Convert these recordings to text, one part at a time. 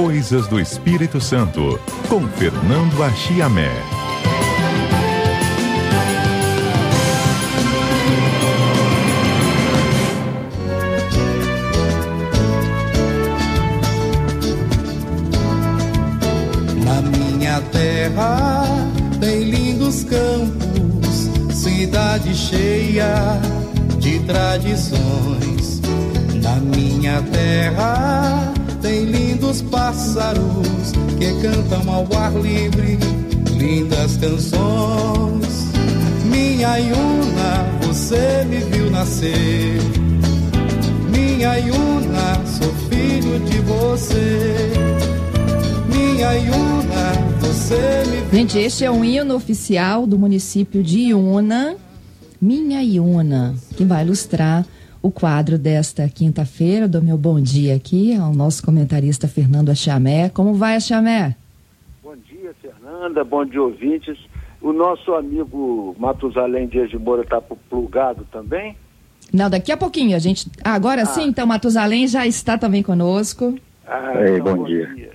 Coisas do Espírito Santo, com Fernando Achiamé. Na minha terra tem lindos campos, cidade cheia de tradições. Na minha terra lindos pássaros que cantam ao ar livre lindas canções. Minha Iuna, você me viu nascer. Minha Iuna, sou filho de você. Minha Iuna, você me viu Gente, este é um hino oficial do município de Iuna, Minha Iuna, que vai ilustrar o quadro desta quinta-feira. Do meu bom dia aqui ao nosso comentarista Fernando Achamé. Como vai, Achamé? Bom dia, Fernanda. Bom dia, ouvintes. O nosso amigo Matusalém Dias de Moura está plugado também? Não, daqui a pouquinho a gente. Ah, agora sim, então Matusalém já está também conosco. Ah, Ei, então, bom dia.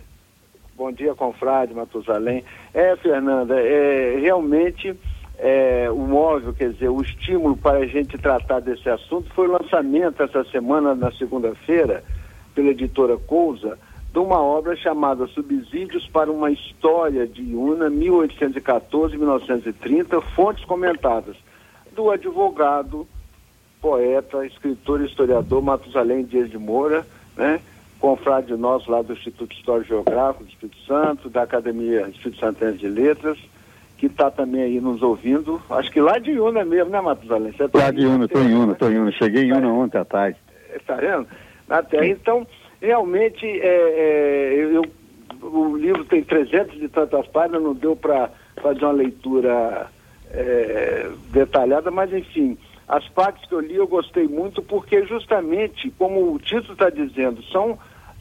Bom dia, confrade Matusalém. É, Fernanda, é, realmente é, o móvel, quer dizer, o estímulo para a gente tratar desse assunto foi o lançamento essa semana, na segunda-feira, pela editora Cousa, de uma obra chamada Subsídios para uma História de Iuna, 1814-1930, fontes comentadas, do advogado, poeta, escritor e historiador Matusalém Dias de Moura, né? confrade nosso lá do Instituto Histórico Geográfico do Espírito Santo, da Academia Espírito Santense de Letras, que está também aí nos ouvindo, acho que lá de Iuna mesmo, né, Matusalém? Tá Lá de na Una, tô terra, em Una, né? tô em Una. Cheguei em Una ontem à tarde. Está vendo? Na Terra. Então, realmente, é, é, eu, eu- o livro tem 300 e tantas páginas, não deu para fazer uma leitura é, detalhada, mas enfim, as partes que eu li eu gostei muito porque justamente, como o título está dizendo, são,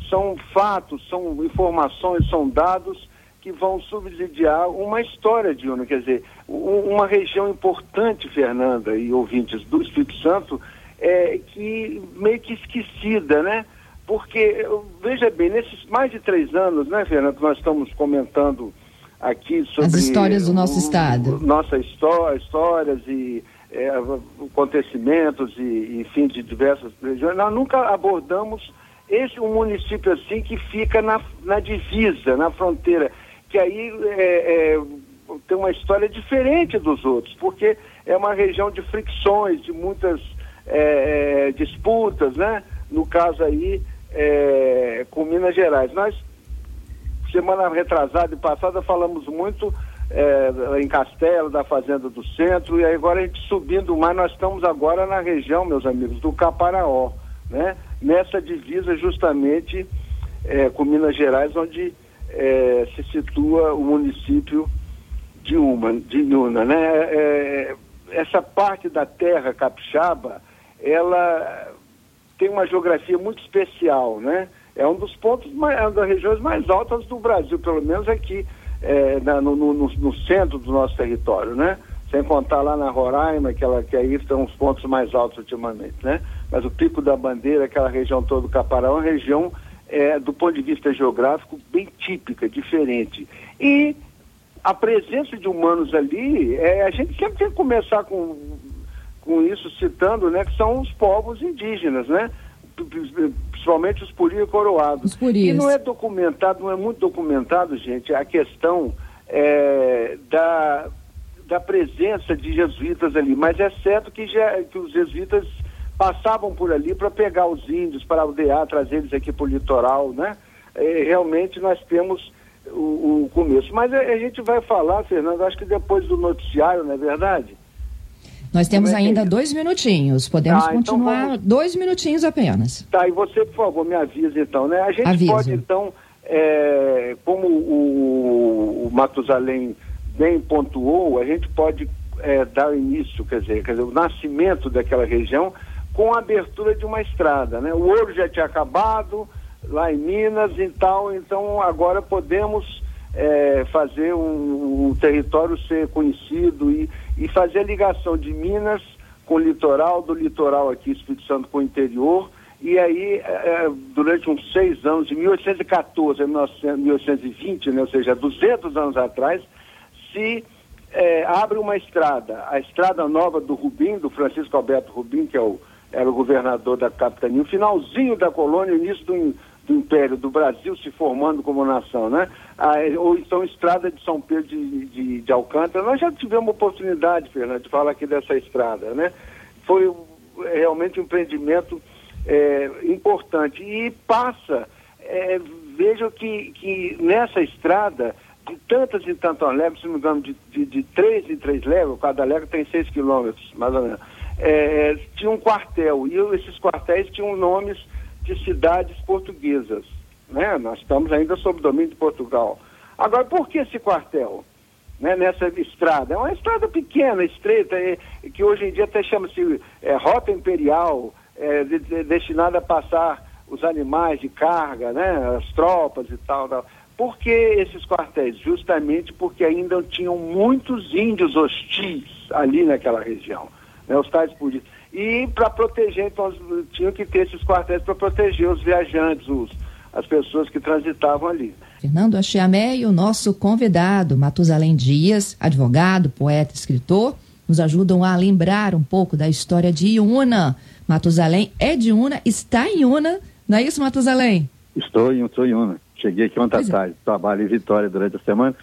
são fatos, são informações, são dados que vão subsidiar uma história de Una, quer dizer, uma região importante, Fernanda e ouvintes do Espírito Santo, é, que meio que esquecida, né? Porque, veja bem, nesses mais de três anos, né, Fernando, nós estamos comentando aqui sobre... As histórias do nosso o- estado. Nossa história, histórias e é, acontecimentos e, enfim, de diversas regiões, nós nunca abordamos esse um município assim que fica na, na divisa, na fronteira, que aí é, é, tem uma história diferente dos outros, porque é uma região de fricções, de muitas é, é, disputas, né? No caso aí, é, com Minas Gerais. Nós, semana retrasada e passada, falamos muito é, em Castelo, da Fazenda do Centro, e agora a gente subindo mais, nós estamos agora na região, meus amigos, do Caparaó, né? Nessa divisa justamente com Minas Gerais, onde é, se situa o município de uma, de Iuna, né? É, essa parte da terra capixaba, ela tem uma geografia muito especial, né? É um dos pontos, mais, é uma das regiões mais altas do Brasil, pelo menos aqui é, na- no, no- no- no centro do nosso território, né? Sem contar lá na Roraima, que, ela, que aí estão os pontos mais altos ultimamente, né? Mas o Pico da Bandeira, aquela região toda do Capará, é uma região, é, do ponto de vista geográfico, bem típica, diferente. E a presença de humanos ali, é, a gente sempre tem que começar com, com isso citando, né, que são os povos indígenas, né? Principalmente os puri e coroados. Os puris. E não é documentado, não é muito documentado, gente, a questão é, da, da presença de jesuítas ali. Mas é certo que, já, que os jesuítas passavam por ali para pegar os índios, para aldear, trazer eles aqui para o litoral, né? É, realmente nós temos o, o começo. Mas a, a gente vai falar, Fernando, acho que depois do noticiário, não é verdade? Nós temos é é ainda isso? dois minutinhos. Podemos Ah, então continuar vamos- dois minutinhos apenas. Tá, e você, por favor, me avisa então, né? A gente Aviso. pode, então, é, como o, o Matusalém bem pontuou, a gente pode é, dar início, quer dizer, quer dizer, o nascimento daquela região com a abertura de uma estrada, né? O ouro já tinha acabado lá em Minas e tal, então agora podemos é, fazer um, um território ser conhecido e, e fazer a ligação de Minas com o litoral, do litoral aqui, Espírito Santo, com o interior, E aí, é, durante uns seis anos, de 1814 a 1820, né, ou seja, 200 anos atrás, se é, abre uma estrada, a Estrada Nova do Rubim, do Francisco Alberto Rubim, que é o, era o governador da capitania, o finalzinho da colônia, início do, do Império do Brasil se formando como nação, né? Ah, ou então Estrada de São Pedro de, de, de, Alcântara. Nós já tivemos oportunidade, Fernando, de falar aqui dessa estrada, né? Foi realmente um empreendimento é, importante e passa, é, vejo que, que nessa estrada de tantas e tantas léguas, se não me engano, de, de, de três em três léguas, cada légua tem seis quilômetros, mais ou menos, é, tinha um quartel, e esses quartéis tinham nomes de cidades portuguesas, né? Nós estamos ainda sob domínio de Portugal. Agora, por que esse quartel? Né, nessa estrada. É uma estrada pequena, estreita, é, que hoje em dia até chama-se é, Rota Imperial, é, de, de, destinada a passar os animais de carga, né, as tropas e tal, tal. Por que esses quartéis? Justamente porque ainda tinham muitos índios hostis ali naquela região, né, os tais políticos. E para proteger, então, tinham que ter esses quartéis para proteger os viajantes, os, as pessoas que transitavam ali. Fernando Achiamé e o nosso convidado, Matusalém Dias, advogado, poeta, escritor, nos ajudam a lembrar um pouco da história de Iuna. Matusalém é de Iuna, está em Iuna, não é isso, Matusalém? Estou em, estou em Iuna. Cheguei aqui ontem à é. tarde, trabalho em Vitória durante a semana,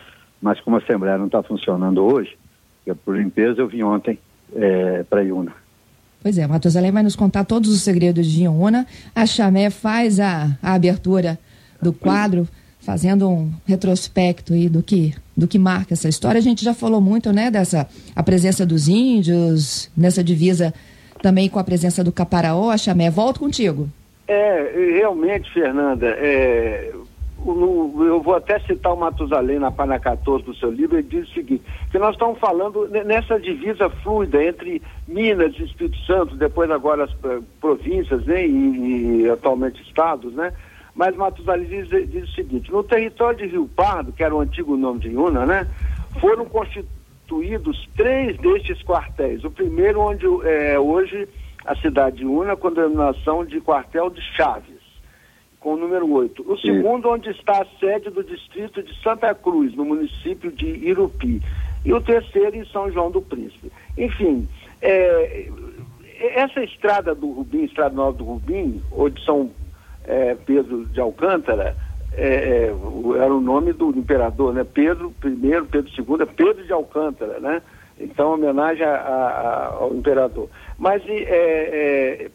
mas como a Assembleia não está funcionando hoje, por limpeza, eu vim ontem é, para Iuna. Pois é, Matusalém vai nos contar todos os segredos de Iuna. A Chamé faz a, a abertura do quadro, fazendo um retrospecto aí do que, do que marca essa história. A gente já falou muito, né, dessa a presença dos índios, nessa divisa também com a presença do Caparaó. A Chamé, volto contigo. É, realmente, Fernanda, é, eu vou até citar o Matusalém na página 14 do seu livro, ele diz o seguinte, que nós estamos falando nessa divisa fluida entre Minas e Espírito Santo, depois agora as uh, províncias né, e, e, atualmente estados, né? Mas Matusalém diz, diz, o seguinte, no território de Rio Pardo, que era o antigo nome de Iuna, né? Foram constituídos três destes quartéis. O primeiro onde é hoje a cidade de Iuna, com denominação de quartel de Chaves com o número 8. O segundo, onde está a sede do distrito de Santa Cruz, no município de Irupi. E o terceiro, em São João do Príncipe. Enfim, é, essa estrada do Rubim, Estrada Nova do Rubim, ou de São é, Pedro de Alcântara, é, é era o nome do imperador, né? Pedro I, Pedro II, é Pedro de Alcântara, né? Então, homenagem a, a, ao imperador. Mas é, é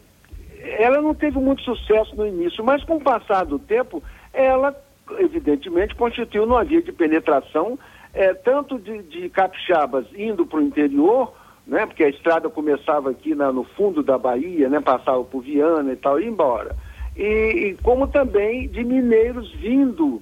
ela não teve muito sucesso no início, mas com o passar do tempo, ela, evidentemente, constituiu uma via de penetração, é, tanto de, de capixabas indo para o interior, né, porque a estrada começava aqui na, no fundo da Bahia, né, passava por Viana e tal, e embora. E, e como também de mineiros vindo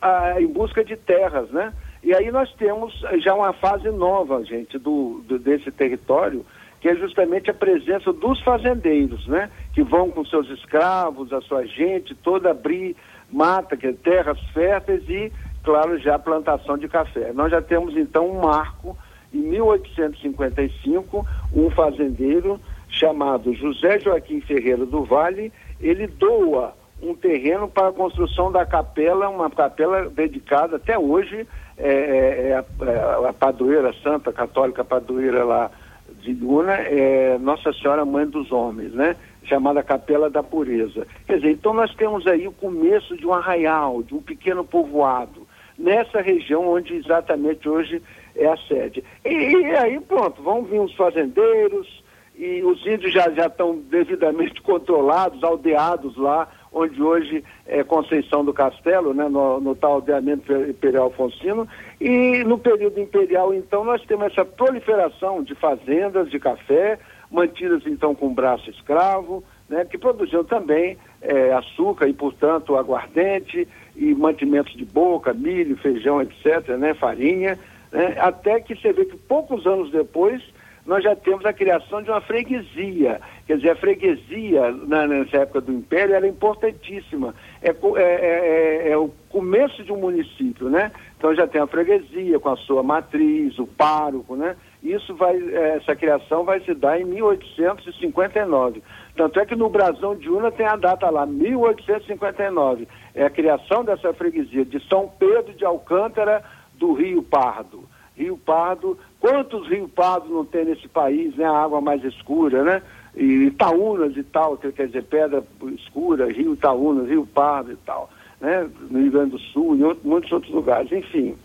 a, em busca de terras, né? E aí nós temos já uma fase nova, gente, do, do desse território, que é justamente a presença dos fazendeiros, né? Que vão com seus escravos, a sua gente, toda abrir mata, que é terras férteis e, claro, já a plantação de café. Nós já temos então um marco em 1855, um fazendeiro chamado José Joaquim Ferreira do Vale, ele doa um terreno para a construção da capela, uma capela dedicada até hoje é, é, é a, é a padroeira santa católica padroeira lá de Luna é Nossa Senhora Mãe dos Homens, né? Chamada Capela da Pureza. Quer dizer, então nós temos aí o começo de um arraial, de um pequeno povoado, nessa região onde exatamente hoje é a sede. E, e aí pronto, vão vir os fazendeiros, e os índios já, já estão devidamente controlados, aldeados lá, onde hoje é Conceição do Castelo, né, no, no tal aldeamento imperial Alfonsino, e no período imperial, então, nós temos essa proliferação de fazendas de café, mantidas então com braço escravo, né, que produziam também é, açúcar e, portanto, aguardente e mantimentos de boca, milho, feijão, etc., né, farinha, né, até que você vê que poucos anos depois nós já temos a criação de uma freguesia. Quer dizer, a freguesia, na, nessa época do Império, era importantíssima. É, é, é, é, o começo de um município, né? Então já tem a freguesia com a sua matriz, o pároco, né? isso vai, é, essa criação vai se dar em 1859. Tanto é que no Brasão de Una tem a data lá, 1859. É a criação dessa freguesia de São Pedro de Alcântara do Rio Pardo. Rio Pardo, quantos Rio Pardo não tem nesse país, né? A água mais escura, né? E Itaúnas e tal, que quer dizer, pedra escura, Rio Itaúnas, Rio Pardo e tal, né? No Rio Grande do Sul e outros, muitos outros lugares, enfim.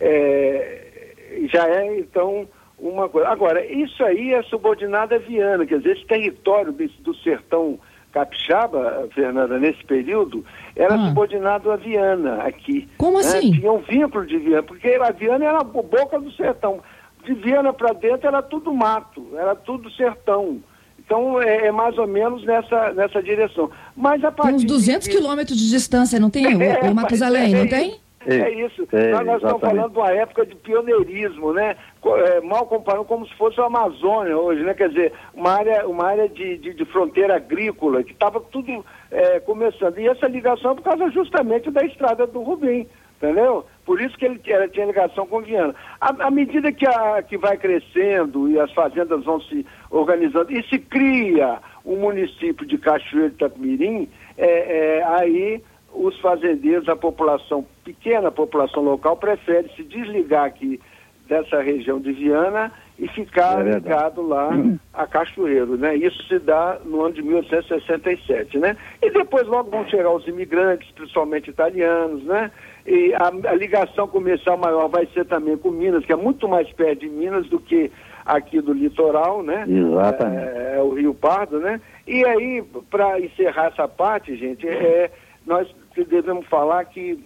É, já é, então, uma coisa. Agora, isso aí é subordinado a Viana, quer dizer, esse território do sertão capixaba, Fernanda, nesse período, era ah. subordinado a Viana aqui. Como né? assim? Tinha um vínculo de Viana, porque a Viana era a boca do sertão. De Viana para dentro era tudo mato, era tudo sertão. Então é, é, mais ou menos nessa, nessa direção. Mas a partir Uns 200 de... quilômetros de distância, não tem? É, o, o Matusalém, é, não tem? É isso. É, nós, nós estamos falando de uma época de pioneirismo, né? É, mal comparando como se fosse a Amazônia hoje, né? Quer dizer, uma área, uma área de, de, de fronteira agrícola que estava tudo é, começando. E essa ligação é por causa justamente da estrada do Rubim, entendeu? Por isso que ele tinha, tinha ligação com Viana. À, medida que, a, que vai crescendo e as fazendas vão se organizando e se cria o município de Cachoeiro de Itapemirim, é, é, aí os fazendeiros, a população, pequena população local, prefere se desligar aqui dessa região de Viana e ficar é ligado lá a Cachoeiro, né? Isso se dá no ano de 1867, né? E depois logo vão chegar os imigrantes, principalmente italianos, né? E a, a ligação comercial maior vai ser também com Minas, que é muito mais perto de Minas do que aqui do litoral, né? Exatamente. É, é o Rio Pardo, né? E aí, para encerrar essa parte, gente, é nós devemos falar que,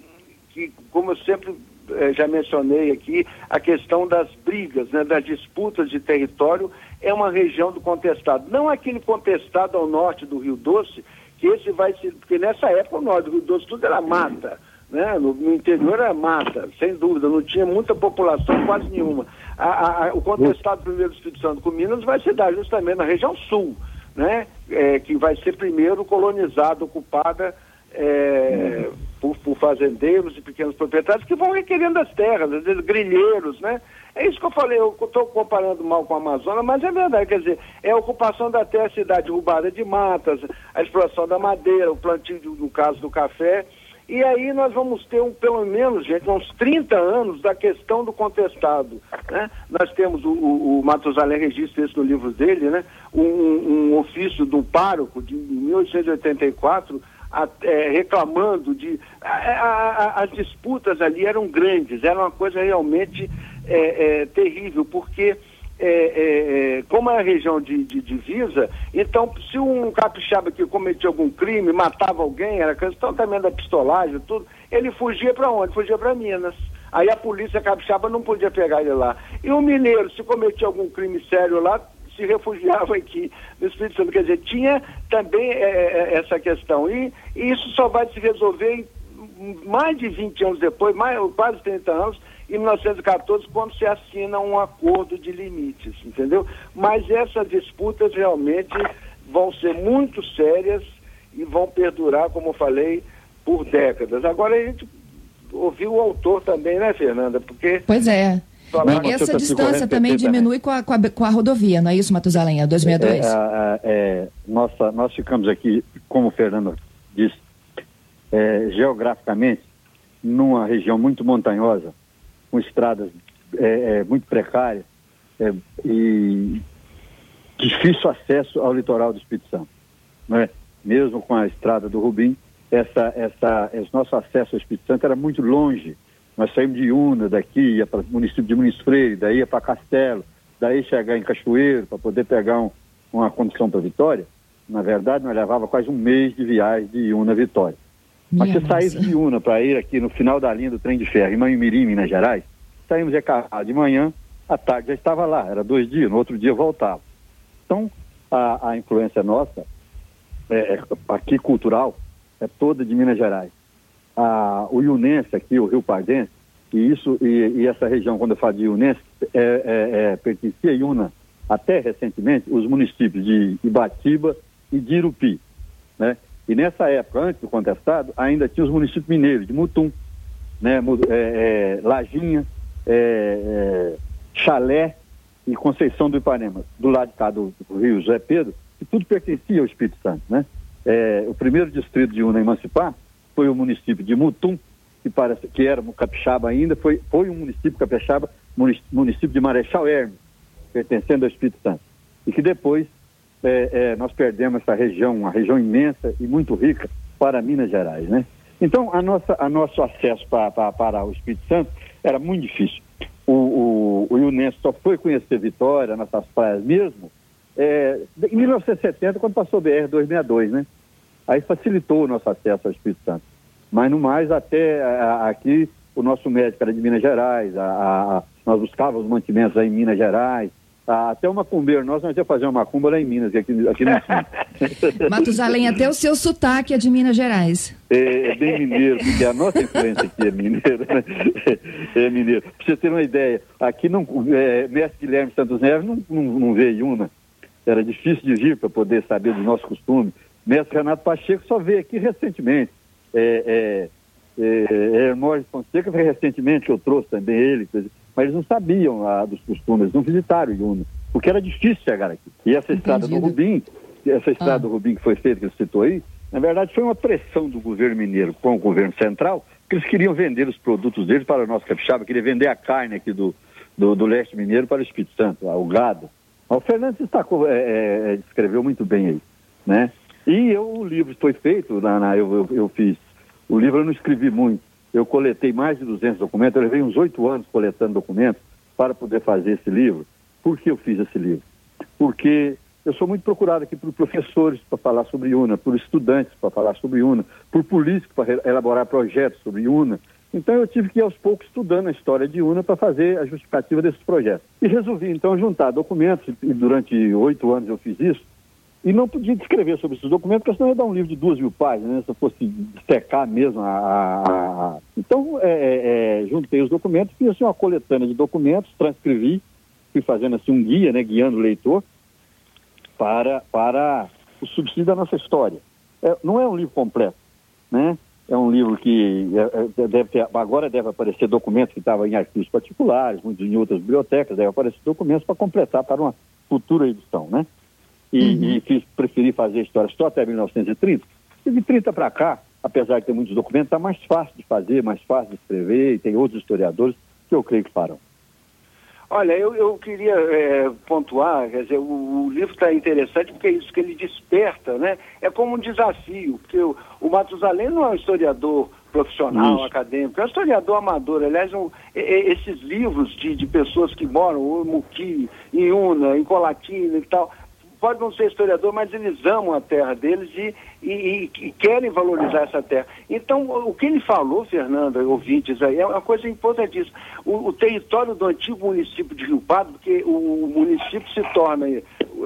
que como eu sempre eh, já mencionei aqui, a questão das brigas, né, das disputas de território é uma região do contestado. Não aquele contestado ao norte do Rio Doce, que esse vai ser, porque nessa época o norte do Rio Doce tudo era mata. Né? No, no, interior era mata, sem dúvida, não tinha muita população, quase nenhuma. A, a, o contestado primeiro do Espírito Santo com Minas vai se dar justamente na região sul, né? É, que vai ser primeiro colonizada, ocupada é, por, por, fazendeiros e pequenos proprietários que vão requerendo as terras, às vezes grilheiros, né? É isso que eu falei, eu estou comparando mal com a Amazônia, mas é verdade, quer dizer, é a ocupação da terra, a cidade derrubada de matas, a exploração da madeira, o plantio, no caso do café, e aí nós vamos ter um, pelo menos, gente, uns 30 anos da questão do contestado. Né? Nós temos o, o, o Matusalém registra isso no livro dele, né? um, um ofício do pároco de 1884 é, reclamando de. A, as disputas ali eram grandes, era uma coisa realmente é, é, terrível, porque. É, é, é, como é a região de, de divisa, então se um capixaba que cometia algum crime, matava alguém, era questão também da pistolagem, tudo, ele fugia para onde? Fugia para Minas. Aí a polícia capixaba não podia pegar ele lá. E o mineiro, se cometia algum crime sério lá, se refugiavam aqui no Espírito Santo. Quer dizer, tinha também é, é, essa questão. E, e, isso só vai se resolver mais de 20 anos depois, mais, quase 30 anos, em 1914, quando se assina um acordo de limites, entendeu? Mas essas disputas realmente vão ser muito sérias e vão perdurar, como eu falei, por décadas. Agora a gente ouviu o autor também, né, Fernanda? Porque. Pois é. Essa distância também diminui com a, com, a, com a rodovia, não é isso, Matusalém? A 262? É, é, é, nossa, nós ficamos aqui, como o Fernando disse, é, geograficamente, numa região muito montanhosa, com estradas é, é, muito precárias e difícil acesso ao litoral do Espírito Santo. É? Mesmo com a estrada do Rubim, essa, essa, esse nosso acesso ao Espírito Santo era muito longe nós saímos de Una daqui, ia para o município de Muniz Freire, daí ia para Castelo, daí chegar em Cachoeiro para poder pegar um, uma condição para Vitória. Na verdade, nós levava quase um mês de viagem de Una a Vitória. Mas se saísse de Una para ir aqui no final da linha do trem de ferro, em Manhumirim, Minas Gerais, saímos de carro de manhã, à tarde já estava lá, era dois dias, no outro dia voltava. Então, a, a influência nossa, é, é aqui cultural, é toda de Minas Gerais a, o Iunense aqui, o Rio Pardense, e isso e, e, essa região, quando eu falo de Iunense, é, é, é, pertencia a Iuna até recentemente os municípios de Ibatiba e de Irupi, né? E nessa época, antes do contestado, ainda tinha os municípios mineiros de Mutum, né? É, é, Lajinha, é, é, Chalé, e Conceição do Ipanema, do lado de cá do, do Rio José Pedro, que tudo pertencia ao Espírito Santo, né? O primeiro distrito de Una emancipar foi o município de Mutum, que, parece, que era capixaba ainda, foi, foi um município capixaba, município de Marechal Hermes, pertencendo ao Espírito Santo. E que depois é, é, nós perdemos essa região, uma região imensa e muito rica para Minas Gerais, né? Então, a nossa, a nosso acesso para, o Espírito Santo era muito difícil. O, o, o só foi conhecer Vitória, nossas praias mesmo, é, em 1970, quando passou o BR-262, né? Aí facilitou o nosso acesso ao Espírito Santo. Mas no mais, até aqui, o nosso médico era de Minas Gerais, a, a, nós buscávamos mantimentos aí em Minas Gerais, até uma macumbeiro nós, nós ia fazer uma macumba lá em Minas, aqui, aqui no Matusalém, até o seu sotaque é de Minas Gerais. É, é bem mineiro, porque a nossa influência aqui é mineiro, né? É mineiro. Pra você ter uma ideia, aqui não, é, Mestre Guilherme Santos Neves não, não, não veio uma. Era difícil de vir para poder saber do nosso costume. Mestre Renato Pacheco só veio aqui recentemente. É, é, é, Hermógenes Fonseca recentemente, eu trouxe também ele, mas eles não sabiam ah, dos costumes, não visitaram Iuna, porque era difícil chegar aqui. E essa estrada do Rubim, essa estrada ah. do Rubim que foi feita, que ele citou aí, na verdade foi uma pressão do governo mineiro com o governo central, que eles queriam vender os produtos deles para o nosso capixaba, queria vender a carne aqui do, do, do leste mineiro para o Espírito Santo, o gado. O Fernando destacou, é, é, é, descreveu muito bem aí, né? E eu, o livro foi feito, na, na eu, eu, eu, fiz, o livro eu não escrevi muito, eu coletei mais de 200 documentos, eu levei uns oito anos coletando documentos para poder fazer esse livro. Por que eu fiz esse livro? Porque eu sou muito procurado aqui por professores para falar sobre UNA, por estudantes para falar sobre UNA, por políticos para elaborar projetos sobre UNA. Então eu tive que ir aos poucos estudando a história de UNA para fazer a justificativa desses projetos. E resolvi então juntar documentos, e durante oito anos eu fiz isso, e não podia escrever sobre esses documentos, porque senão ia dar um livro de duas mil páginas, né, se eu fosse secar mesmo a... a, a... Então, é, é, é, juntei os documentos, fiz assim, uma coletânea de documentos, transcrevi, fui fazendo assim um guia, né, guiando o leitor para, para o subsídio da nossa história. É, não é um livro completo, né? É um livro que é, é, deve ter, agora deve aparecer documentos que estavam em arquivos particulares, muitos em outras bibliotecas, deve aparecer documentos para completar para uma futura edição, né? E, uhum. e fiz, preferi fazer história só até 1930. E de 30 para cá, apesar de ter muitos documentos, está mais fácil de fazer, mais fácil de escrever, e tem outros historiadores que eu creio que farão. Olha, eu, eu queria é, pontuar, quer dizer, o, o livro está interessante porque é isso que ele desperta, né? É como um desafio, porque o, o Matusalém não é um historiador profissional, isso. acadêmico, é um historiador amador. Aliás, um, esses livros de, de pessoas que moram em Muqui, em Una, em Colatina e tal, pode não ser historiador, mas eles amam a terra deles e, e, e, querem valorizar essa terra. Então, o que ele falou, Fernando, ouvintes aí, é uma coisa importantíssima. O, o território do antigo município de Rio Pardo, porque o, o município se torna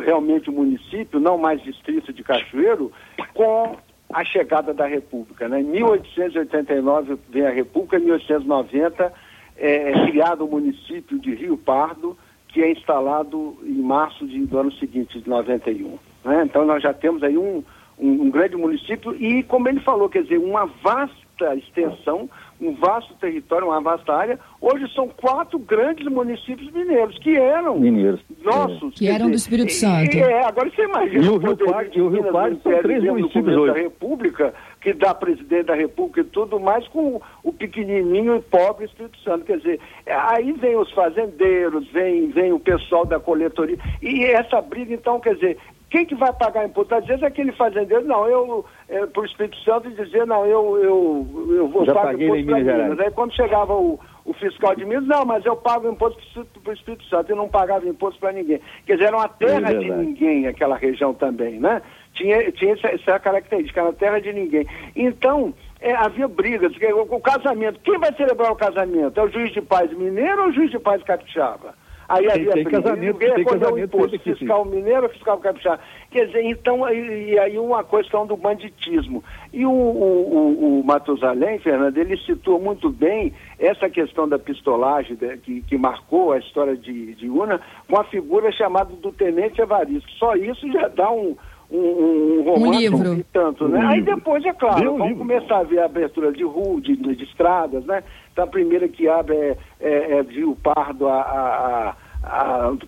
realmente um município, não mais distrito de Cachoeiro, com a chegada da República. Né? Em 1889 vem a República, em 1890 é, é criado o município de Rio Pardo, que é instalado em março de, do ano seguinte, de 91. Né? Então nós já temos aí um, um, um, grande município e, como ele falou, quer dizer, uma vasta extensão, um vasto território, uma vasta área. Hoje são quatro grandes municípios mineiros, que eram mineiros. nossos. Que eram do Espírito Santo. É, agora você imagina. E o Rio Parque, o Rio Parque são três municípios hoje. da República, que dá presidente da República e tudo mais, com o pequenininho e pobre Espírito Santo. Quer dizer, aí vem os fazendeiros, vem, vem o pessoal da coletoria. E essa briga, então, quer dizer, quem que vai pagar imposto? Às vezes aquele fazendeiro, não, eu, é, para o Espírito Santo, dizer, não, eu, eu, eu vou pagar imposto para Minas. Aí quando chegava o, o fiscal de Minas, não, mas eu pago imposto para o Espírito Santo, eu não pagava imposto para ninguém. Quer dizer, era uma terra é de ninguém aquela região também, né? tinha, tinha essa, essa característica, era terra de ninguém. Então, é, havia brigas. O, o, casamento, quem vai celebrar o casamento? É o juiz de paz mineiro ou o juiz de paz capixaba? Aí havia tem, tem casamento, tem casamento, imposto, fiscal mineiro ou fiscal capixaba. Quer dizer, então, aí, e aí uma questão do banditismo. E o, o, o, o Matusalém, Fernando, ele citou muito bem essa questão da pistolagem de, que, que marcou a história de, de Una com a figura chamada do Tenente Evaristo. Só isso já dá um um, um romance um livro. tanto, né? Um Aí depois, é claro, Deu vamos livro. começar a ver a abertura de rua, de, de, estradas, né? Então a primeira que abre é, é, é de Rio Pardo a, a,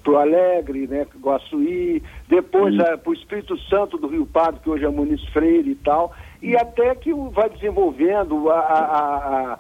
para o Alegre, né, Guaçuí, depois para o Espírito Santo do Rio Pardo, que hoje é Muniz Freire e tal, e até que vai desenvolvendo a, a, a,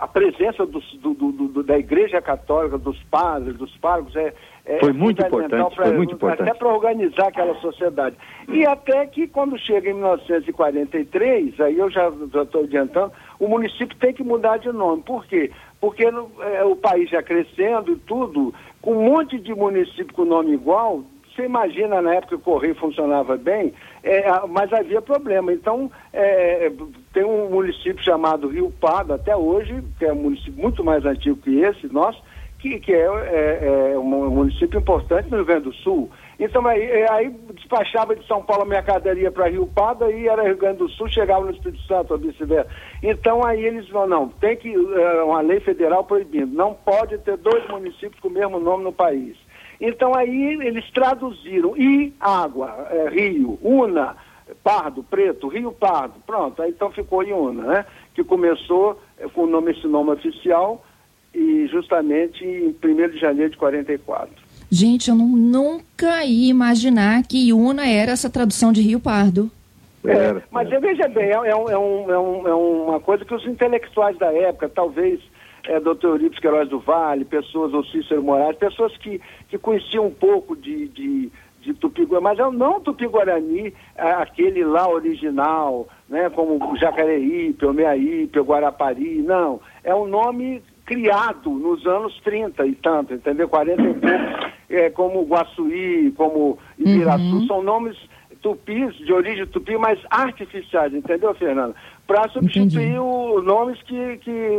a presença dos, do, do, do, da Igreja Católica, dos padres, dos párocos, é, é foi muito importante, pra, foi muito importante. Até para organizar aquela sociedade. E até que quando chega em 1943, aí eu já estou adiantando, o município tem que mudar de nome. Por quê? Porque no, é, o país já crescendo e tudo, com um monte de município com nome igual, você imagina na época que o Correio funcionava bem, é, mas havia problema. Então, é, tem um município chamado Rio Pardo, até hoje, que é um município muito mais antigo que esse, nosso, que, que é, é, é, um município importante no Rio Grande do Sul. Então aí, é, aí despachava de São Paulo a mercadoria para Rio Pardo, aí era Rio Grande do Sul, chegava no Espírito Santo, vice-versa. Então aí eles vão, não, tem que, é, uma lei federal proibindo, não pode ter dois municípios com o mesmo nome no país. Então aí eles traduziram, e água, é, rio, una, pardo, preto, rio pardo, pronto, aí então ficou Iuna, né? Que começou é, com nome, esse nome oficial, e justamente em 1 de janeiro de 44. Gente, eu não, nunca ia imaginar que Iuna era essa tradução de Rio Pardo. É, mas veja bem, é, é, um, é, um, é, uma coisa que os intelectuais da época, talvez é, Dr. Eurípides Queiroz do Vale, pessoas, ou Cícero Moraes, pessoas que, que conheciam um pouco de, de, de Tupi-Guarani, mas é não Tupi-Guarani, aquele lá original, né, como Jacareí, Pelmeaí, Guarapari, não. É um nome criado nos anos 30 e tanto, entendeu? 40 e pouco, é, como Guaçuí, como Ibiraçu, uhum. são nomes tupis, de origem tupi, mas artificiais, entendeu, Fernanda? Para substituir os nomes que, que,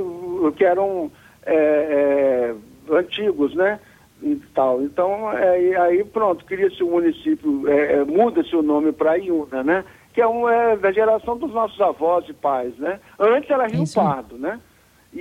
que eram é, é, antigos, né? E tal. Então, é, aí pronto, cria-se o um município, é, é, muda-se o nome para Iuna, né? Que é, um, é da geração dos nossos avós e pais, né? Antes era Rio Pardo, né?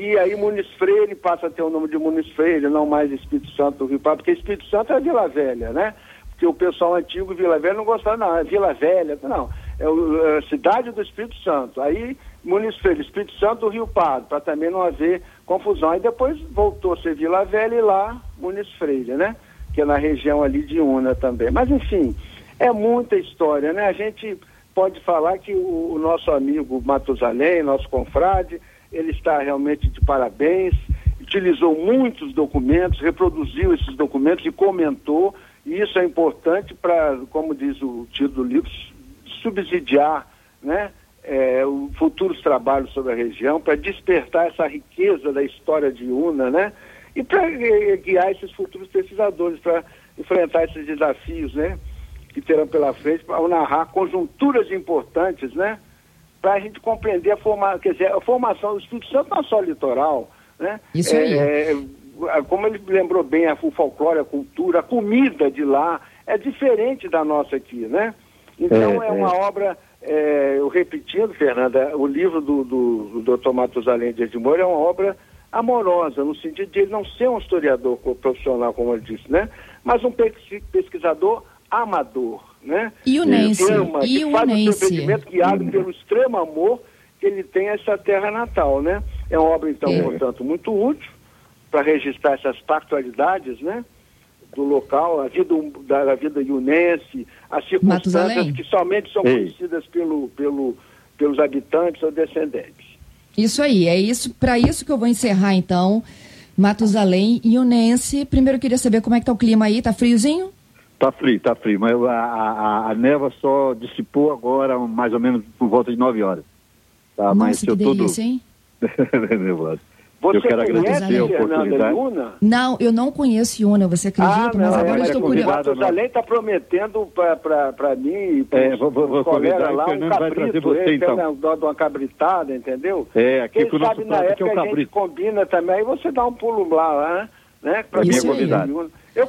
E aí Muniz Freire passa a ter o nome de Muniz Freire, não mais Espírito Santo do Rio Pardo, porque Espírito Santo é Vila Velha, né? Porque o pessoal antigo Vila Velha não gostava, não, é Vila Velha, não. É, é a cidade do Espírito Santo. Aí Muniz Freire, Espírito Santo do Rio Pardo, para também não haver confusão. Aí depois voltou a ser Vila Velha e lá Muniz Freire, né? Que é na região ali de Una também. Mas enfim, é muita história, né? A gente pode falar que o, o nosso amigo Matusalém, nosso confrade, ele está realmente de parabéns, utilizou muitos documentos, reproduziu esses documentos e comentou, e isso é importante para, como diz o título do livro, subsidiar né, é, futuros trabalhos sobre a região, para despertar essa riqueza da história de Una, né? E para guiar esses futuros pesquisadores para enfrentar esses desafios, né? Que terão pela frente, para narrar conjunturas importantes, né? Para a gente compreender a formação, quer dizer, a formação do Espírito Santo não é só litoral, né? Isso aí. É, é, como ele lembrou bem, o folclore, a cultura, a comida de lá é diferente da nossa aqui, né? Então é, é uma é. obra, é, eu repetindo, Fernanda, o livro do, do, do Dr. Matusalém de Edmore é uma obra amorosa, no sentido de ele não ser um historiador profissional, como ele disse, né? Mas um pesquisador amador, né? E o Nancy, ama, e o faz o seu guiado uhum. pelo extremo amor que ele tem a essa terra natal, né? É uma obra, então, é. portanto, muito útil para registrar essas factualidades, né? Do local, a vida da, vida iunense, as circunstâncias que somente são Ei. conhecidas pelo, pelo, pelos habitantes ou descendentes. Isso aí, é isso, para isso que eu vou encerrar então. Matusalém e Unense. Primeiro eu queria saber como é que tá o clima aí, tá friozinho? Tá frio, tá frio, mas a, a, a neva só dissipou agora mais ou menos por volta de 9 horas. Tá, Nossa, mas que eu delícia, hein? Você eu quero agradecer a oportunidade. Não, eu não conheço Iuna, você acredita? Ah, mas agora é, eu estou curioso. O Além está prometendo para mim e para é, vou, vou colegas lá um cabrito, vai trazer você, então. Uma, de uma cabritada, entendeu? É, aqui Quem sabe na época é a gente combina também, aí você dá um pulo lá, né? Para mim convidar.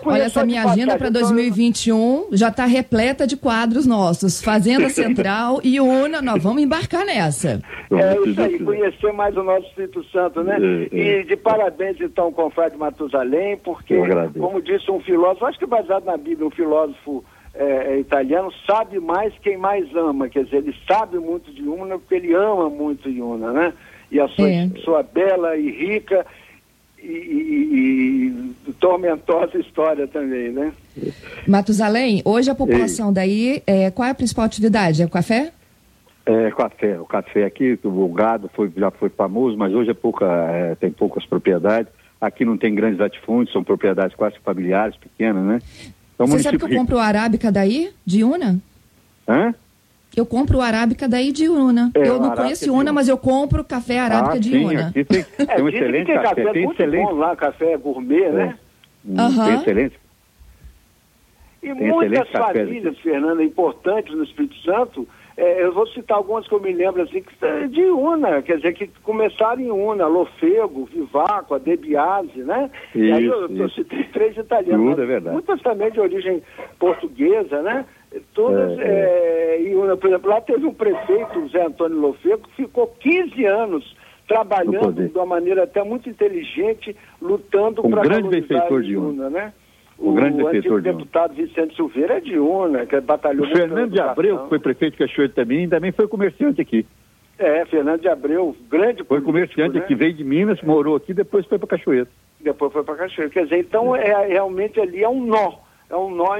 Olha, essa minha agenda para 2021 já está repleta de quadros nossos. Fazenda Central e Una, nós vamos embarcar nessa. É isso aí, conhecer mais o nosso Espírito Santo, né? É, é. E de parabéns, então, com o Frade Matusalém, porque, como disse um filósofo, acho que baseado na Bíblia, um filósofo é, é, italiano, sabe mais quem mais ama. Quer dizer, ele sabe muito de Una porque ele ama muito Una, né? E a sua, é. sua bela e rica e, e, e tormentosa história também, né? Matusalém, hoje a população Ei. daí, é, qual é a principal atividade? É o café? É, café. O café aqui, o gado foi, já foi famoso, mas hoje é pouca, é, tem poucas propriedades. Aqui não tem grandes latifúndios, são propriedades quase familiares, pequenas, né? Então, Você sabe que eu compro arábica daí, de Una? Hã? Eu compro o arábica daí de Una. É, eu não conheço Una, mas eu compro café arábica ah, de sim, Una. Aqui tem, tem é, um excelente tem café. café tem excelente. bom lá, café gourmet, é. né? Uhum. Tem excelente. E tem muitas famílias, Fernanda, importantes no Espírito Santo, é, eu vou citar algumas que eu me lembro assim, que, de Una, quer dizer, que começaram em Una, Lofego, Vivaco, a Debiase, né? Isso, e aí eu, eu citei três italianos. Tudo é verdade. Muitas também de origem portuguesa, né? Todas, é, é. É, Una, por exemplo, lá teve um prefeito, Zé Antônio Lofego, que ficou 15 anos trabalhando de uma maneira até muito inteligente, lutando um para grande benfeitor de Una, né? O, o grande benfeitor de deputado Vicente Silveira é de Una, que batalhou o Fernando de Abreu, que foi prefeito de Cachoeiro também, também foi comerciante aqui. É, Fernando de Abreu, grande Foi comerciante né? aqui, veio de Minas, morou aqui, depois foi para Cachoeiro. Depois foi para Cachoeiro. Quer dizer, então é, realmente ali é um nó, é um nó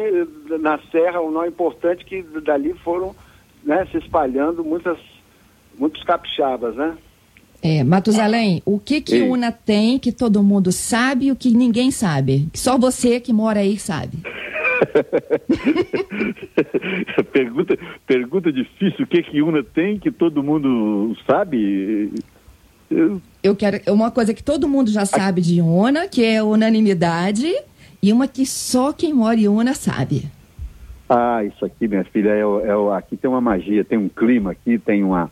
na serra, um nó importante que dali foram né, se espalhando muitas, muitos capixabas, né? É, Matusalém, o que que Ei. Una tem que todo mundo sabe e o que ninguém sabe? Que só você que mora aí sabe. pergunta, pergunta difícil, o que que Una tem que todo mundo sabe? Eu, Eu quero uma coisa que todo mundo já sabe de Una, que é unanimidade, e uma que só quem mora em Una sabe. Ah, isso aqui, minha filha, é, é, aqui tem uma magia, tem um clima aqui, tem uma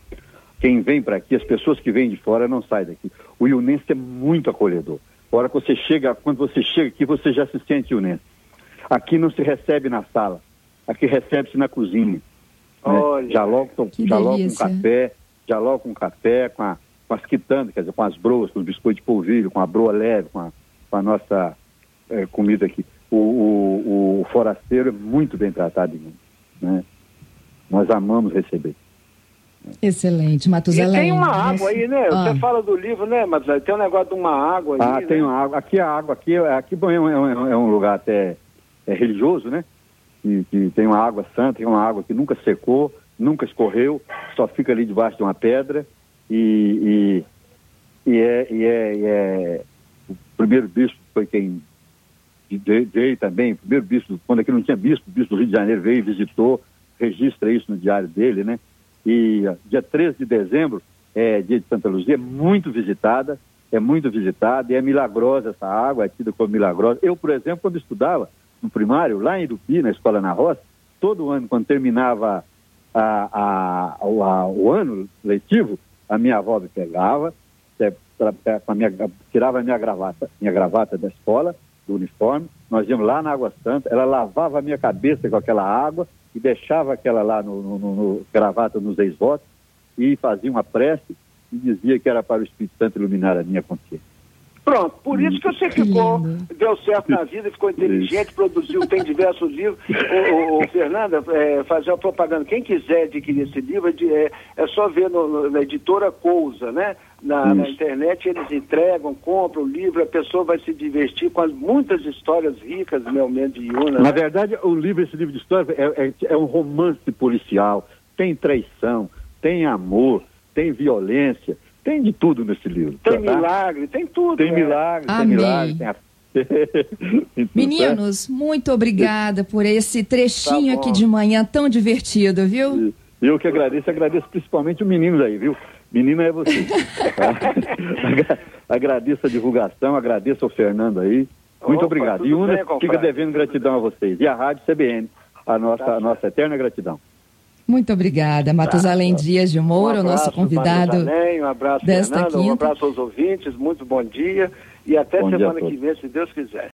quem vem para aqui, as pessoas que vêm de fora não saem daqui. O Ionense é muito acolhedor. A hora que você chega, quando você chega aqui, você já se sente Ionense. Aqui não se recebe na sala, aqui recebe-se na cozinha. Né? Olha, já logo, já logo um café, já logo um café com, a, com as quitandas, quer dizer, com as broas, com os biscoitos de polvilho, com a broa leve, com a, com a nossa é, comida aqui. O, o, o, forasteiro é muito bem tratado em né? Nós amamos receber. Excelente, Matusalém. E tem uma água aí, né? Ah. Você fala do livro, né, Mas Tem um negócio de uma água aí. Ah, tem né? uma água. Aqui a água, aqui, aqui bom, é, um, é um lugar até é religioso, né? Que, que, tem uma água santa, tem uma água que nunca secou, nunca escorreu, só fica ali debaixo de uma pedra. E, e, e, é, e, é, e é, o primeiro bispo foi quem veio também, primeiro bispo, quando aqui não tinha bispo, o bispo do Rio de Janeiro veio e visitou, registra isso no diário dele, né? E dia 13 de dezembro, é dia de Santa Luzia, é muito visitada, é muito visitada e é milagrosa essa água, é tida como milagrosa. Eu, por exemplo, quando estudava no primário, lá em Irupi, na escola na roça, todo ano, quando terminava a, a, a, o ano letivo, a minha avó me pegava, é, tirava a minha gravata, minha gravata da escola, do uniforme, nós íamos lá na Água Santa, ela lavava a minha cabeça com aquela água, e deixava aquela lá no, no, no gravata nos ex-votos e fazia uma prece e dizia que era para o Espírito Santo iluminar a minha consciência. Pronto, por isso que você ficou, deu certo na vida, ficou inteligente, produziu, tem diversos livros. O, Fernanda, é, fazer a propaganda. Quem quiser adquirir esse livro, é, é só ver no, no, na editora Cousa, né? Na, na, internet, eles entregam, compram o livro, a pessoa vai se divertir com as muitas histórias ricas, realmente, de Yuna. Na né? verdade, o livro, esse livro de história é, é, é um romance policial, tem traição, tem amor, tem violência tem de tudo nesse livro. Tem tá? milagre, tem tudo. Tem né? milagre, tem milagre, tem a Meninos, muito obrigada por esse trechinho tá aqui de manhã tão divertido, viu? Eu que agradeço, agradeço principalmente os meninos aí, viu? Menina é você. Tá? agradeço a divulgação, agradeço ao Fernando aí. Muito Opa, obrigado. E Una fica devendo gratidão a vocês. E a Rádio CBN, a nossa, tá. a nossa eterna gratidão. Muito obrigada, Matusalém tá. Dias de Moura, um abraço, nosso convidado. um abraço, desta Fernanda, quinta. um abraço aos ouvintes, muito bom dia e até bom semana que vem, se Deus quiser.